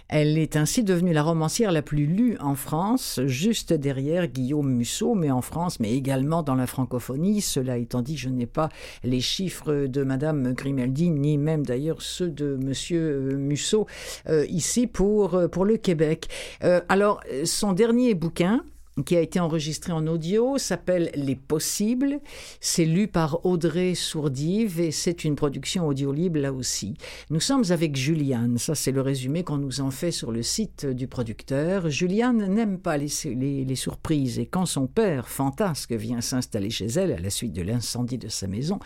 Elle est ainsi devenue la romancière la plus lue en France, juste derrière Guillaume Musso, mais en France, mais également dans la francophonie. Cela étant dit, je n'ai pas les chiffres de Madame Grimaldi, ni même d'ailleurs ceux de Monsieur euh, Musso euh, ici pour, pour le Québec. alors, son dernier bouquin, qui a été enregistré en audio, s'appelle Les Possibles. C'est lu par Audrey Sourdive et c'est une production audio libre là aussi. Nous sommes avec Juliane, ça c'est le résumé qu'on nous en fait sur le site du producteur. Juliane n'aime pas les, les, surprises et quand son père, fantasque, vient s'installer chez elle à la suite de l'incendie de sa maison,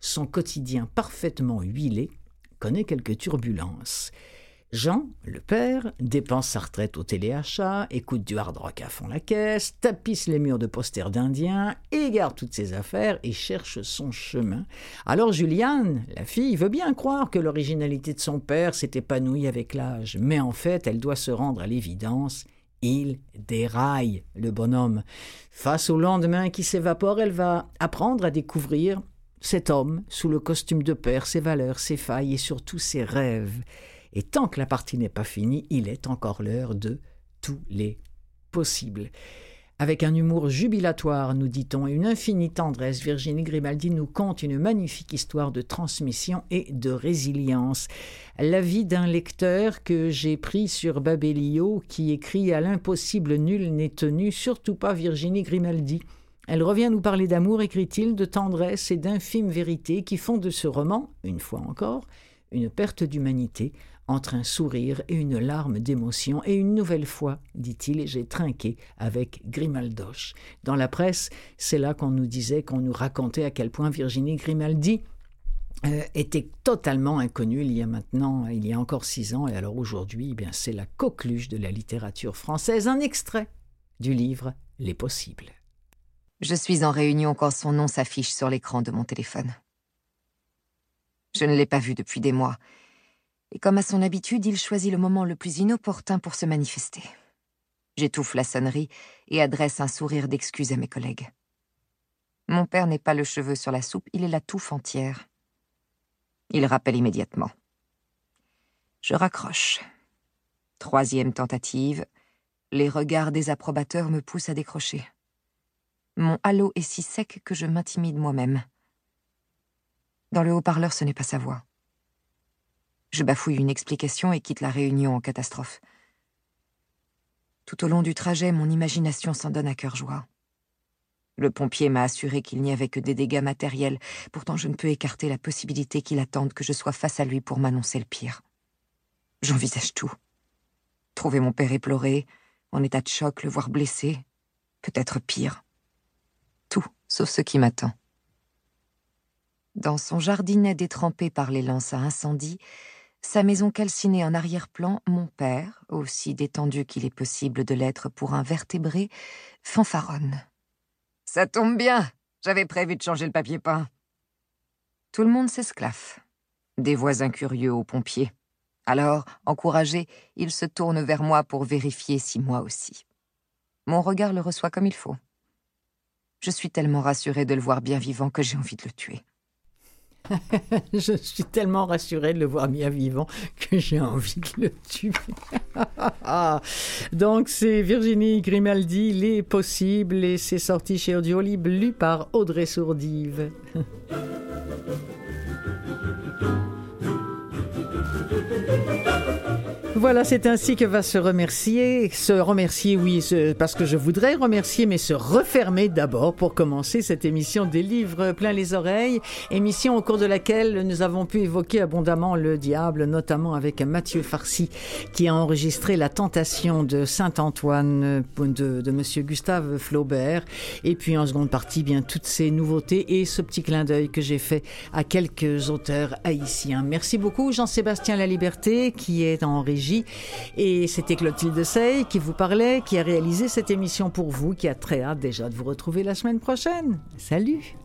son quotidien parfaitement huilé connaît quelques turbulences. Jean, le père, dépense sa retraite au téléachat, écoute du hard rock à fond la caisse, tapisse les murs de posters d'indiens, égare toutes ses affaires et cherche son chemin. Alors Juliane, la fille, veut bien croire que l'originalité de son père s'est épanouie avec l'âge, mais en fait elle doit se rendre à l'évidence. Il déraille, le bonhomme. Face au lendemain qui s'évapore, elle va apprendre à découvrir cet homme sous le costume de père, ses valeurs, ses failles et surtout ses rêves. Et tant que la partie n'est pas finie, il est encore l'heure de tous les possibles. Avec un humour jubilatoire, nous dit-on, et une infinie tendresse, Virginie Grimaldi nous conte une magnifique histoire de transmission et de résilience. L'avis d'un lecteur que j'ai pris sur Babelio qui écrit À l'impossible nul n'est tenu, surtout pas Virginie Grimaldi. Elle revient nous parler d'amour, écrit-il, de tendresse et d'infimes vérités qui font de ce roman, une fois encore, une perte d'humanité, entre un sourire et une larme d'émotion, et une nouvelle fois, dit-il, j'ai trinqué avec Grimaldoche. Dans la presse, c'est là qu'on nous disait, qu'on nous racontait à quel point Virginie Grimaldi euh, était totalement inconnue il y a maintenant, il y a encore six ans, et alors aujourd'hui, eh bien c'est la coqueluche de la littérature française, un extrait du livre Les Possibles. Je suis en réunion quand son nom s'affiche sur l'écran de mon téléphone. Je ne l'ai pas vu depuis des mois, et comme à son habitude, il choisit le moment le plus inopportun pour se manifester. J'étouffe la sonnerie et adresse un sourire d'excuse à mes collègues. Mon père n'est pas le cheveu sur la soupe, il est la touffe entière. Il rappelle immédiatement. Je raccroche. Troisième tentative, les regards des approbateurs me poussent à décrocher. Mon halo est si sec que je m'intimide moi-même. Dans le haut-parleur, ce n'est pas sa voix. Je bafouille une explication et quitte la réunion en catastrophe. Tout au long du trajet, mon imagination s'en donne à cœur joie. Le pompier m'a assuré qu'il n'y avait que des dégâts matériels, pourtant je ne peux écarter la possibilité qu'il attende que je sois face à lui pour m'annoncer le pire. J'envisage tout. Trouver mon père éploré, en état de choc, le voir blessé, peut-être pire. Tout, sauf ce qui m'attend. Dans son jardinet détrempé par les lances à incendie, sa maison calcinée en arrière-plan, mon père, aussi détendu qu'il est possible de l'être pour un vertébré, fanfaronne. Ça tombe bien, j'avais prévu de changer le papier peint. Tout le monde s'esclaffe. Des voisins curieux aux pompiers. Alors, encouragé, il se tourne vers moi pour vérifier si moi aussi. Mon regard le reçoit comme il faut. Je suis tellement rassurée de le voir bien vivant que j'ai envie de le tuer. je suis tellement rassurée de le voir bien vivant que j'ai envie de le tuer. Donc c'est Virginie Grimaldi, Les Possibles, et c'est sorti chez Audiolib, lu par Audrey Sourdive. Voilà, c'est ainsi que va se remercier, se remercier, oui, parce que je voudrais remercier, mais se refermer d'abord pour commencer cette émission des livres plein les oreilles, émission au cours de laquelle nous avons pu évoquer abondamment le diable, notamment avec Mathieu Farcy, qui a enregistré La Tentation de Saint-Antoine de, de Monsieur Gustave Flaubert, et puis en seconde partie, bien toutes ces nouveautés et ce petit clin d'œil que j'ai fait à quelques auteurs haïtiens. Merci beaucoup Jean-Sébastien La Liberté, qui est en et c'était Clotilde Sey qui vous parlait, qui a réalisé cette émission pour vous, qui a très hâte déjà de vous retrouver la semaine prochaine. Salut!